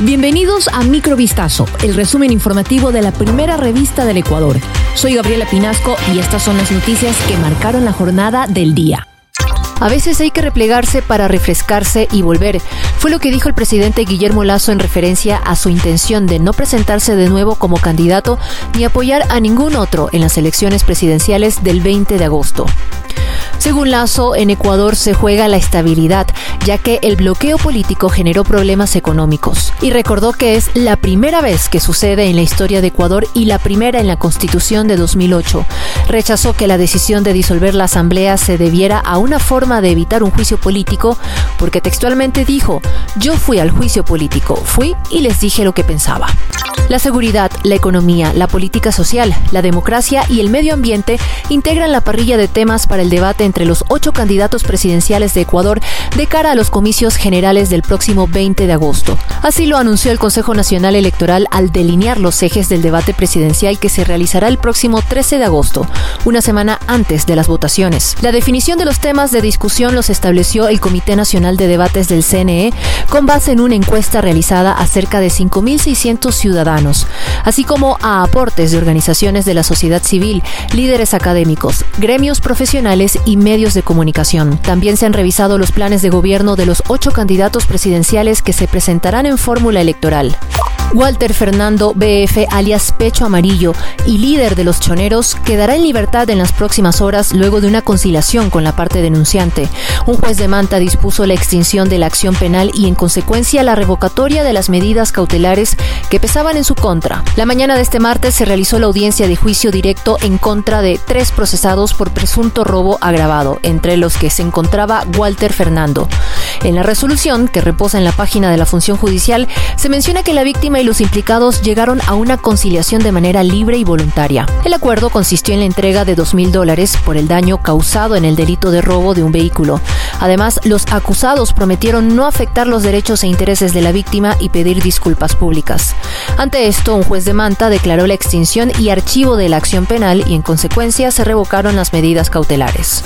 Bienvenidos a Microvistazo, el resumen informativo de la primera revista del Ecuador. Soy Gabriela Pinasco y estas son las noticias que marcaron la jornada del día. A veces hay que replegarse para refrescarse y volver. Fue lo que dijo el presidente Guillermo Lazo en referencia a su intención de no presentarse de nuevo como candidato ni apoyar a ningún otro en las elecciones presidenciales del 20 de agosto. Según Lazo, en Ecuador se juega la estabilidad, ya que el bloqueo político generó problemas económicos. Y recordó que es la primera vez que sucede en la historia de Ecuador y la primera en la Constitución de 2008. Rechazó que la decisión de disolver la Asamblea se debiera a una forma de evitar un juicio político, porque textualmente dijo, yo fui al juicio político, fui y les dije lo que pensaba. La seguridad, la economía, la política social, la democracia y el medio ambiente integran la parrilla de temas para el debate entre los ocho candidatos presidenciales de Ecuador de cara a los comicios generales del próximo 20 de agosto. Así lo anunció el Consejo Nacional Electoral al delinear los ejes del debate presidencial que se realizará el próximo 13 de agosto, una semana antes de las votaciones. La definición de los temas de discusión los estableció el Comité Nacional de Debates del CNE con base en una encuesta realizada a cerca de 5.600 ciudadanos así como a aportes de organizaciones de la sociedad civil, líderes académicos, gremios profesionales y medios de comunicación. También se han revisado los planes de gobierno de los ocho candidatos presidenciales que se presentarán en fórmula electoral. Walter Fernando BF, alias Pecho Amarillo y líder de los choneros, quedará en libertad en las próximas horas luego de una conciliación con la parte denunciante. Un juez de Manta dispuso la extinción de la acción penal y en consecuencia la revocatoria de las medidas cautelares que pesaban en su contra. La mañana de este martes se realizó la audiencia de juicio directo en contra de tres procesados por presunto robo agravado, entre los que se encontraba Walter Fernando. En la resolución, que reposa en la página de la función judicial, se menciona que la víctima y los implicados llegaron a una conciliación de manera libre y voluntaria. El acuerdo consistió en la entrega de dos mil dólares por el daño causado en el delito de robo de un vehículo. Además, los acusados prometieron no afectar los derechos e intereses de la víctima y pedir disculpas públicas. Ante esto, un juez de Manta declaró la extinción y archivo de la acción penal y en consecuencia se revocaron las medidas cautelares.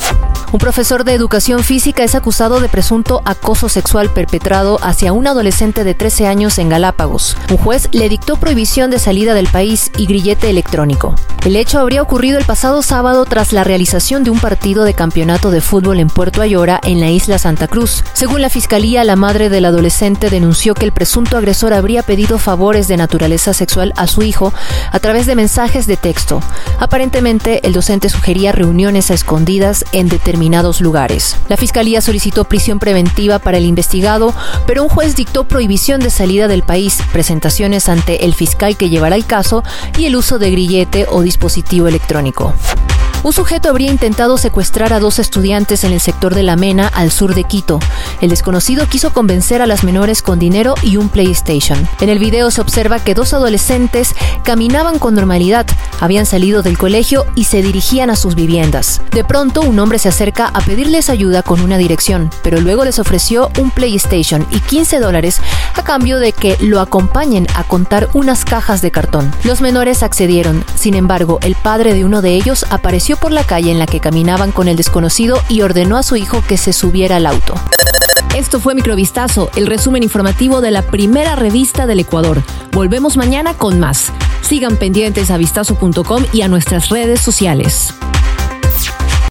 Un profesor de educación física es acusado de presunto acoso sexual perpetrado hacia un adolescente de 13 años en Galápagos. Un juez le dictó prohibición de salida del país y grillete electrónico. El hecho habría ocurrido el pasado sábado tras la realización de un partido de campeonato de fútbol en Puerto Ayora, en la isla Santa Cruz. Según la fiscalía, la madre del adolescente denunció que el presunto agresor habría pedido favores de naturaleza sexual a su hijo a través de mensajes de texto. Aparentemente, el docente sugería reuniones a escondidas en determinados lugares. La fiscalía solicitó prisión preventiva para el investigado, pero un juez dictó prohibición de salida del país, presentación ante el fiscal que llevará el caso y el uso de grillete o dispositivo electrónico. Un sujeto habría intentado secuestrar a dos estudiantes en el sector de La Mena, al sur de Quito. El desconocido quiso convencer a las menores con dinero y un PlayStation. En el video se observa que dos adolescentes caminaban con normalidad, habían salido del colegio y se dirigían a sus viviendas. De pronto, un hombre se acerca a pedirles ayuda con una dirección, pero luego les ofreció un PlayStation y 15 dólares a cambio de que lo acompañen a contar unas cajas de cartón. Los menores accedieron, sin embargo, el padre de uno de ellos apareció por la calle en la que caminaban con el desconocido y ordenó a su hijo que se subiera al auto. Esto fue Microvistazo, el resumen informativo de la primera revista del Ecuador. Volvemos mañana con más. Sigan pendientes a vistazo.com y a nuestras redes sociales.